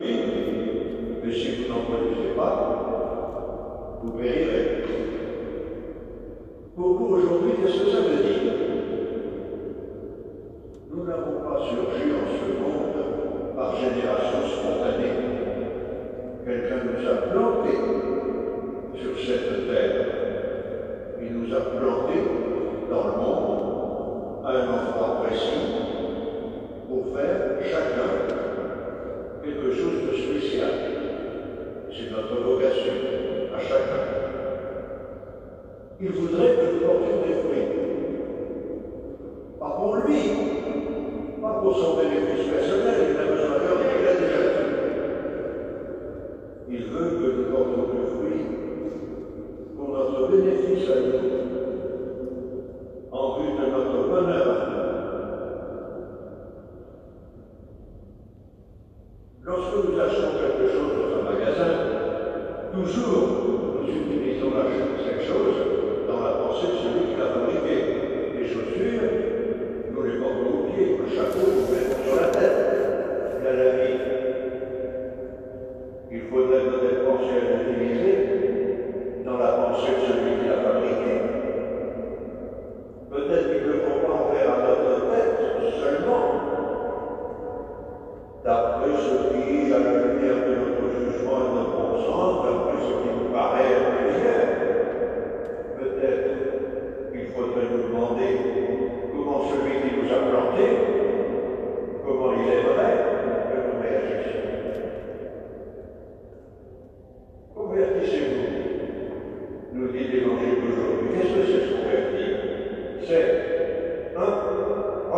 Mais si vous n'en connaissez pas, vous périrez. Pour vous aujourd'hui, qu'est-ce que ça veut dire? Nous n'avons pas surgi en ce monde par génération spontanée. Quelqu'un nous appelons il voudrait que nous portions des fruits. Pas pour lui, pas pour son bénéfice personnel, il n'a besoin de rien, il déjà. Il veut que nous portions des fruits pour notre bénéfice à nous.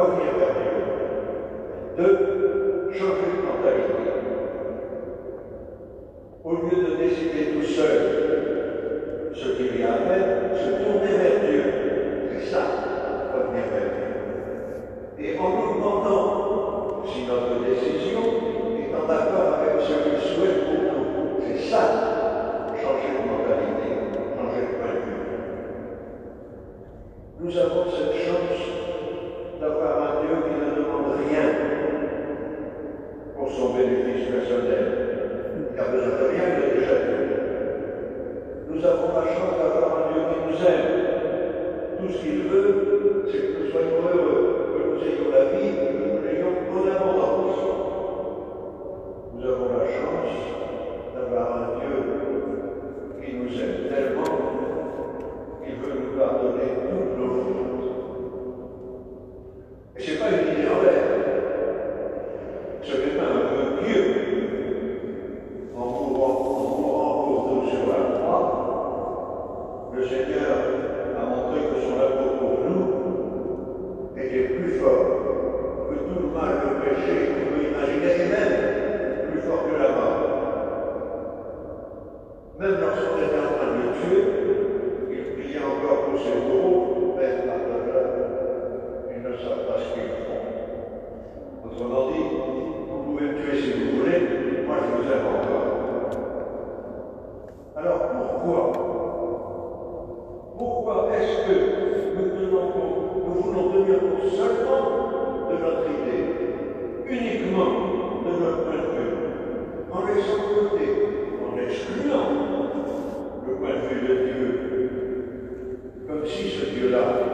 Revenir vers Dieu. 2. Changer. Au lieu de décider tout seul ce qu'il y a à faire, se tourner vers Dieu. C'est ça, revenir vers Dieu. Et en augmentant, si notre de orações Même lorsqu'on était en train de tuer, il priait encore pour ses bourreaux, Père, pardonneur, ils ne savent pas ce qu'ils font. Autrement dit, vous pouvez me tuer si vous voulez, moi je vous aime encore. Alors pourquoi? Pourquoi est-ce que nous, tenons nous voulons tenir compte seulement de notre idée, uniquement de notre ucciso e violato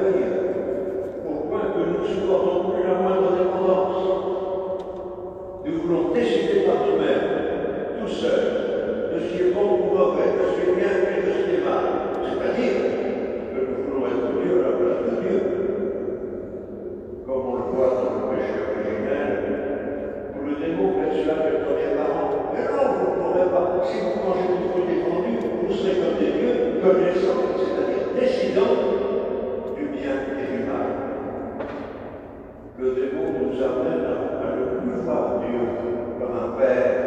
Hallelujah. le démon nous amène à le pouvoir Dieu comme un père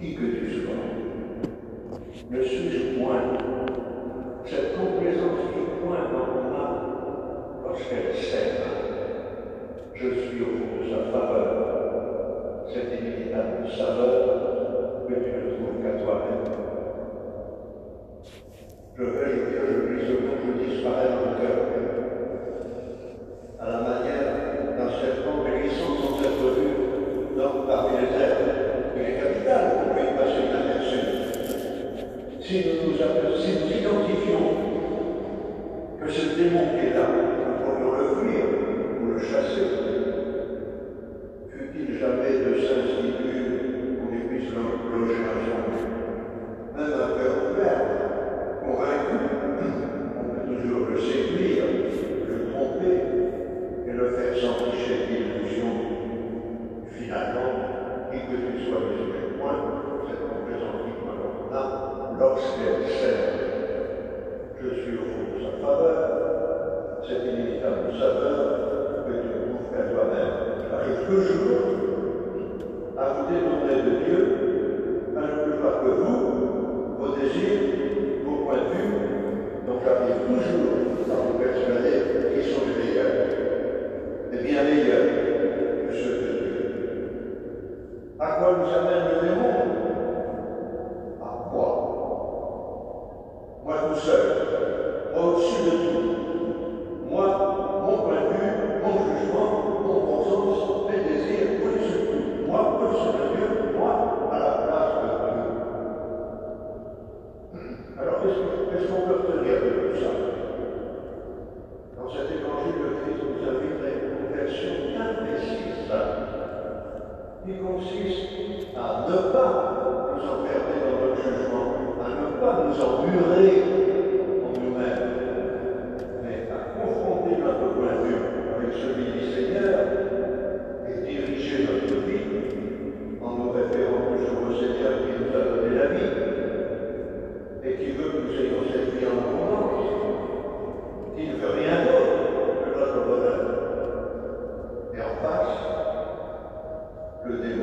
he could tu sois, ne suis-je si nous, nous identifions que ce démon qui est là, nous pourrions le fuir ou le chasser, la que tu trouves qu'à toi-même. Arrive toujours à vous demander de Dieu, un peu plus fort que vous, vos désirs qui consiste à ne pas nous enfermer dans notre jugement, à ne pas nous emmurer Good.